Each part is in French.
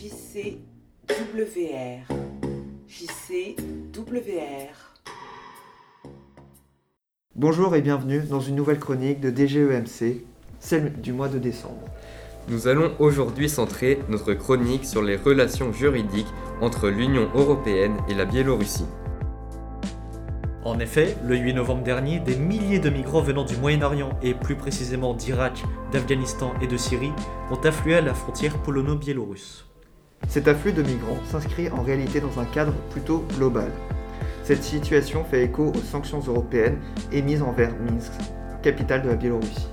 JCWR. JCWR. Bonjour et bienvenue dans une nouvelle chronique de DGEMC, celle du mois de décembre. Nous allons aujourd'hui centrer notre chronique sur les relations juridiques entre l'Union européenne et la Biélorussie. En effet, le 8 novembre dernier, des milliers de migrants venant du Moyen-Orient et plus précisément d'Irak, d'Afghanistan et de Syrie ont afflué à la frontière polono-biélorusse. Cet afflux de migrants s'inscrit en réalité dans un cadre plutôt global. Cette situation fait écho aux sanctions européennes émises envers Minsk, capitale de la Biélorussie.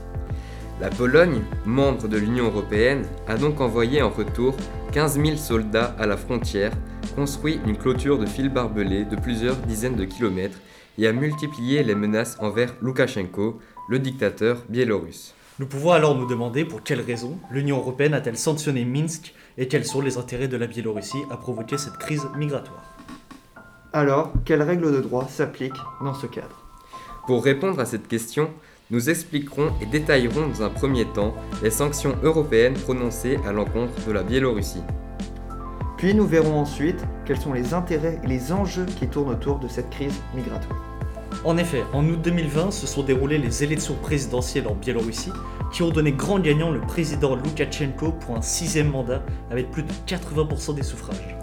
La Pologne, membre de l'Union européenne, a donc envoyé en retour 15 000 soldats à la frontière, construit une clôture de fils barbelés de plusieurs dizaines de kilomètres et a multiplié les menaces envers Loukachenko, le dictateur biélorusse. Nous pouvons alors nous demander pour quelles raisons l'Union européenne a-t-elle sanctionné Minsk et quels sont les intérêts de la Biélorussie à provoquer cette crise migratoire? Alors, quelles règles de droit s'appliquent dans ce cadre? Pour répondre à cette question, nous expliquerons et détaillerons dans un premier temps les sanctions européennes prononcées à l'encontre de la Biélorussie. Puis nous verrons ensuite quels sont les intérêts et les enjeux qui tournent autour de cette crise migratoire. En effet, en août 2020 se sont déroulées les élections présidentielles en Biélorussie qui ont donné grand gagnant le président Loukachenko pour un sixième mandat avec plus de 80% des suffrages.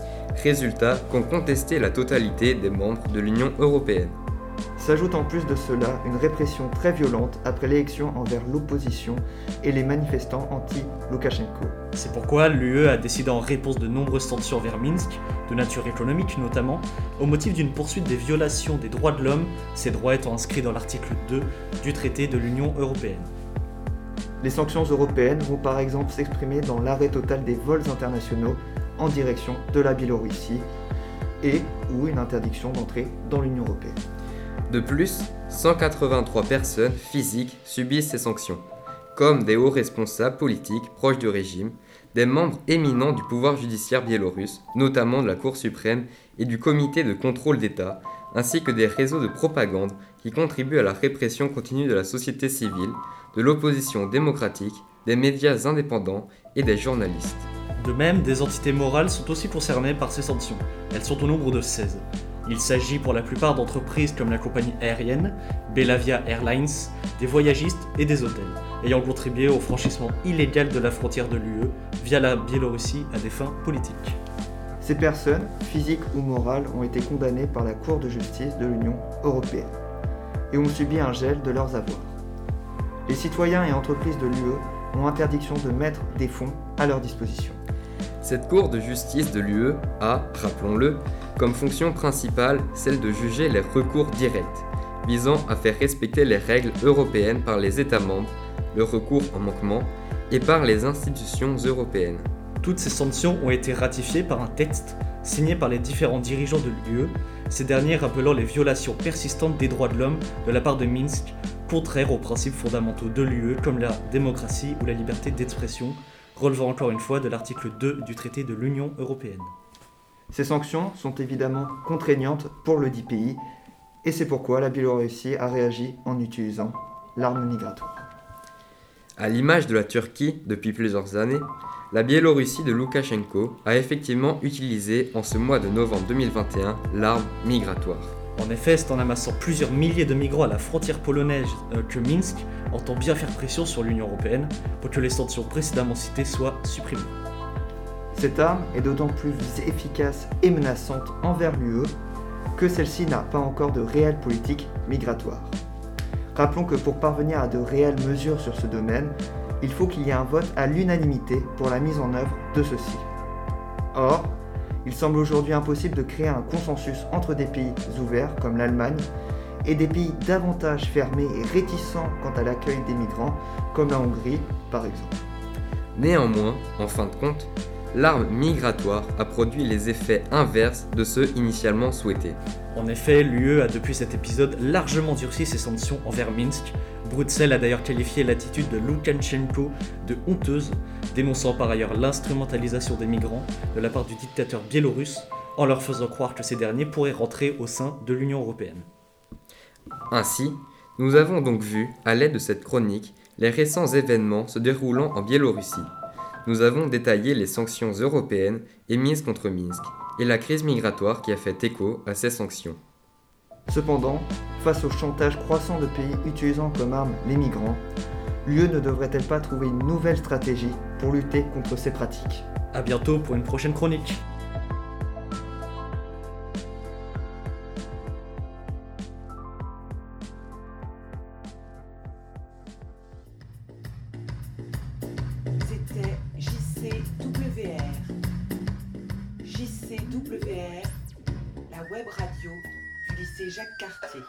Résultat qu'ont contesté la totalité des membres de l'Union européenne. S'ajoute en plus de cela une répression très violente après l'élection envers l'opposition et les manifestants anti-Loukachenko. C'est pourquoi l'UE a décidé en réponse de nombreuses sanctions vers Minsk, de nature économique notamment, au motif d'une poursuite des violations des droits de l'homme, ces droits étant inscrits dans l'article 2 du traité de l'Union européenne. Les sanctions européennes vont par exemple s'exprimer dans l'arrêt total des vols internationaux en direction de la Biélorussie et ou une interdiction d'entrée dans l'Union européenne. De plus, 183 personnes physiques subissent ces sanctions, comme des hauts responsables politiques proches du régime, des membres éminents du pouvoir judiciaire biélorusse, notamment de la Cour suprême et du comité de contrôle d'État, ainsi que des réseaux de propagande qui contribuent à la répression continue de la société civile, de l'opposition démocratique, des médias indépendants et des journalistes. De même, des entités morales sont aussi concernées par ces sanctions. Elles sont au nombre de 16. Il s'agit pour la plupart d'entreprises comme la compagnie aérienne, Belavia Airlines, des voyagistes et des hôtels, ayant contribué au franchissement illégal de la frontière de l'UE via la Biélorussie à des fins politiques. Ces personnes, physiques ou morales, ont été condamnées par la Cour de justice de l'Union européenne et ont subi un gel de leurs avoirs. Les citoyens et entreprises de l'UE ont interdiction de mettre des fonds à leur disposition. Cette Cour de justice de l'UE a, rappelons-le, comme fonction principale celle de juger les recours directs, visant à faire respecter les règles européennes par les États membres, le recours en manquement, et par les institutions européennes. Toutes ces sanctions ont été ratifiées par un texte signé par les différents dirigeants de l'UE, ces derniers rappelant les violations persistantes des droits de l'homme de la part de Minsk, contraires aux principes fondamentaux de l'UE comme la démocratie ou la liberté d'expression, relevant encore une fois de l'article 2 du traité de l'Union européenne. Ces sanctions sont évidemment contraignantes pour le dit pays, et c'est pourquoi la Biélorussie a réagi en utilisant l'arme migratoire. À l'image de la Turquie depuis plusieurs années, la Biélorussie de Loukachenko a effectivement utilisé en ce mois de novembre 2021 l'arme migratoire. En effet, c'est en amassant plusieurs milliers de migrants à la frontière polonaise euh, que Minsk entend bien faire pression sur l'Union européenne pour que les sanctions précédemment citées soient supprimées. Cette arme est d'autant plus efficace et menaçante envers l'UE que celle-ci n'a pas encore de réelle politique migratoire. Rappelons que pour parvenir à de réelles mesures sur ce domaine, il faut qu'il y ait un vote à l'unanimité pour la mise en œuvre de ceci. Or, il semble aujourd'hui impossible de créer un consensus entre des pays ouverts comme l'Allemagne et des pays davantage fermés et réticents quant à l'accueil des migrants comme la Hongrie par exemple. Néanmoins, en fin de compte, l'arme migratoire a produit les effets inverses de ceux initialement souhaités. En effet, l'UE a depuis cet épisode largement durci ses sanctions envers Minsk. Bruxelles a d'ailleurs qualifié l'attitude de Loukachenko de honteuse, dénonçant par ailleurs l'instrumentalisation des migrants de la part du dictateur biélorusse en leur faisant croire que ces derniers pourraient rentrer au sein de l'Union européenne. Ainsi, nous avons donc vu, à l'aide de cette chronique, les récents événements se déroulant en Biélorussie, nous avons détaillé les sanctions européennes émises contre Minsk et la crise migratoire qui a fait écho à ces sanctions. Cependant, face au chantage croissant de pays utilisant comme arme les migrants, l'UE ne devrait-elle pas trouver une nouvelle stratégie pour lutter contre ces pratiques? A bientôt pour une prochaine chronique. JCWR. La web radio du lycée Jacques Cartier.